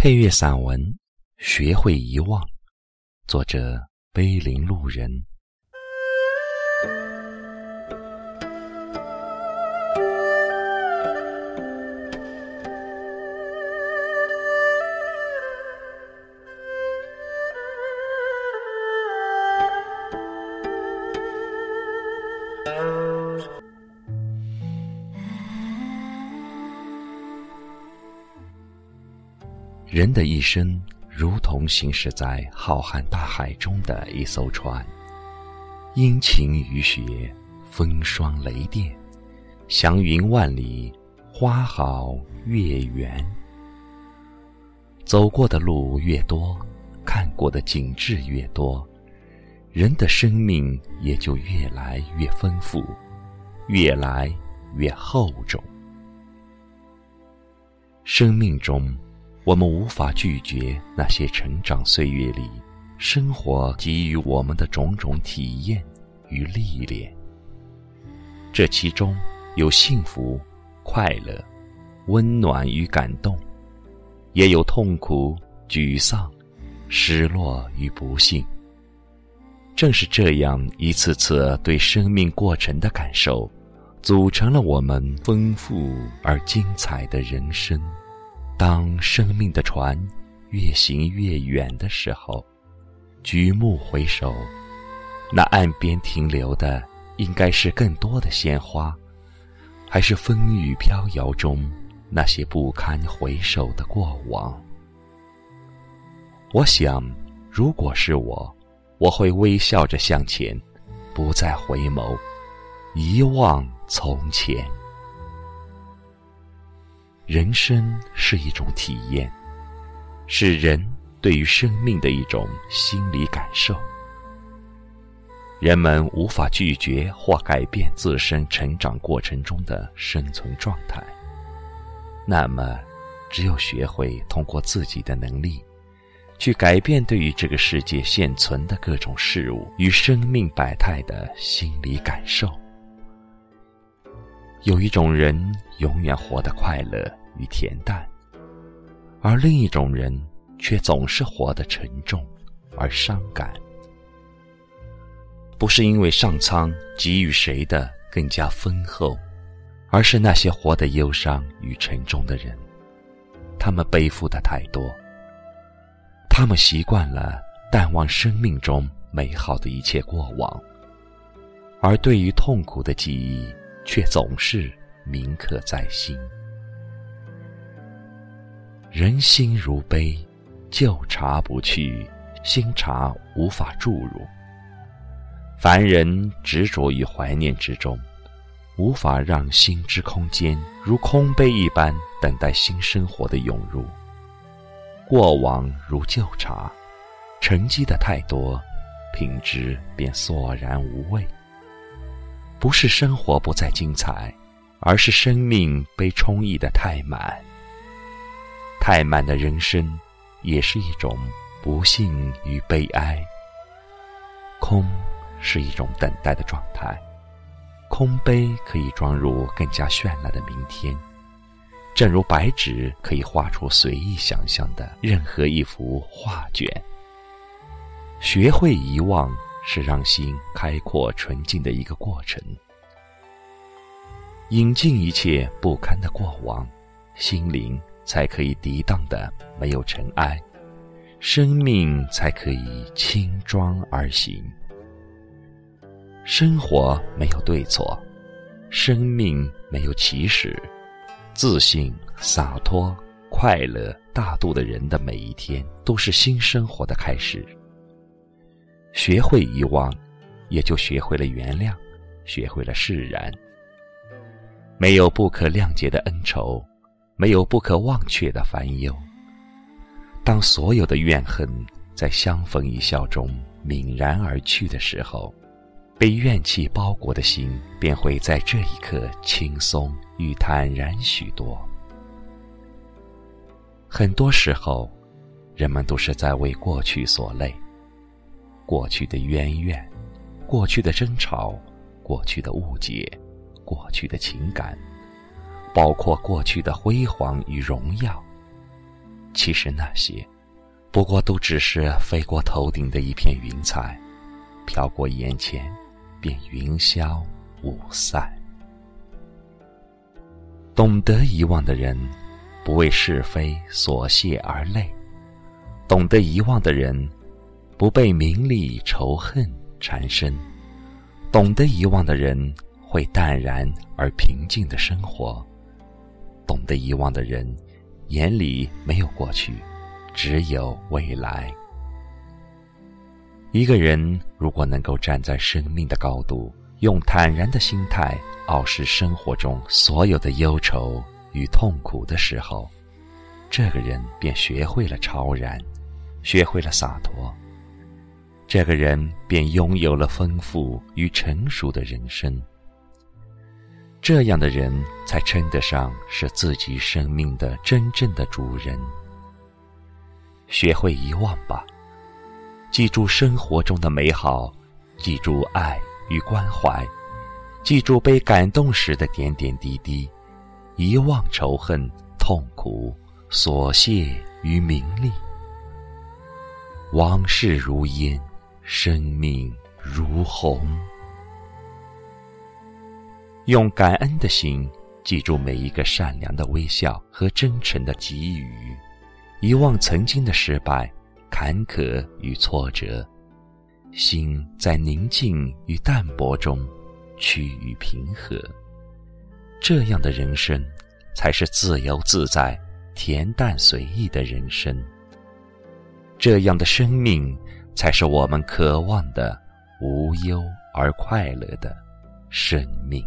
配乐散文《学会遗忘》，作者碑林路人。人的一生如同行驶在浩瀚大海中的一艘船，阴晴雨雪，风霜雷电，祥云万里，花好月圆。走过的路越多，看过的景致越多，人的生命也就越来越丰富，越来越厚重。生命中。我们无法拒绝那些成长岁月里生活给予我们的种种体验与历练。这其中有幸福、快乐、温暖与感动，也有痛苦、沮丧、失落与不幸。正是这样一次次对生命过程的感受，组成了我们丰富而精彩的人生。当生命的船越行越远的时候，举目回首，那岸边停留的应该是更多的鲜花，还是风雨飘摇中那些不堪回首的过往？我想，如果是我，我会微笑着向前，不再回眸，遗忘从前。人生是一种体验，是人对于生命的一种心理感受。人们无法拒绝或改变自身成长过程中的生存状态，那么，只有学会通过自己的能力，去改变对于这个世界现存的各种事物与生命百态的心理感受。有一种人永远活得快乐与恬淡，而另一种人却总是活得沉重而伤感。不是因为上苍给予谁的更加丰厚，而是那些活得忧伤与沉重的人，他们背负的太多，他们习惯了淡忘生命中美好的一切过往，而对于痛苦的记忆。却总是铭刻在心。人心如杯，旧茶不去，新茶无法注入。凡人执着于怀念之中，无法让心之空间如空杯一般等待新生活的涌入。过往如旧茶，沉积的太多，品质便索然无味。不是生活不再精彩，而是生命被充溢的太满。太满的人生，也是一种不幸与悲哀。空是一种等待的状态，空杯可以装入更加绚烂的明天，正如白纸可以画出随意想象的任何一幅画卷。学会遗忘。是让心开阔纯净的一个过程，引尽一切不堪的过往，心灵才可以涤荡的没有尘埃，生命才可以轻装而行。生活没有对错，生命没有起始，自信、洒脱、快乐、大度的人的每一天，都是新生活的开始。学会遗忘，也就学会了原谅，学会了释然。没有不可谅解的恩仇，没有不可忘却的烦忧。当所有的怨恨在相逢一笑中泯然而去的时候，被怨气包裹的心便会在这一刻轻松与坦然许多。很多时候，人们都是在为过去所累。过去的渊怨，过去的争吵，过去的误解，过去的情感，包括过去的辉煌与荣耀，其实那些，不过都只是飞过头顶的一片云彩，飘过眼前，便云消雾散。懂得遗忘的人，不为是非琐屑而累；懂得遗忘的人，不被名利仇恨缠身；懂得遗忘的人，会淡然而平静的生活；懂得遗忘的人，眼里没有过去，只有未来。一个人如果能够站在生命的高度，用坦然的心态。傲视生活中所有的忧愁与痛苦的时候，这个人便学会了超然，学会了洒脱。这个人便拥有了丰富与成熟的人生。这样的人才称得上是自己生命的真正的主人。学会遗忘吧，记住生活中的美好，记住爱与关怀。记住被感动时的点点滴滴，遗忘仇恨、痛苦、琐屑与名利。往事如烟，生命如虹。用感恩的心记住每一个善良的微笑和真诚的给予，遗忘曾经的失败、坎坷与挫折，心在宁静与淡泊中。趋于平和，这样的人生，才是自由自在、恬淡随意的人生。这样的生命，才是我们渴望的无忧而快乐的生命。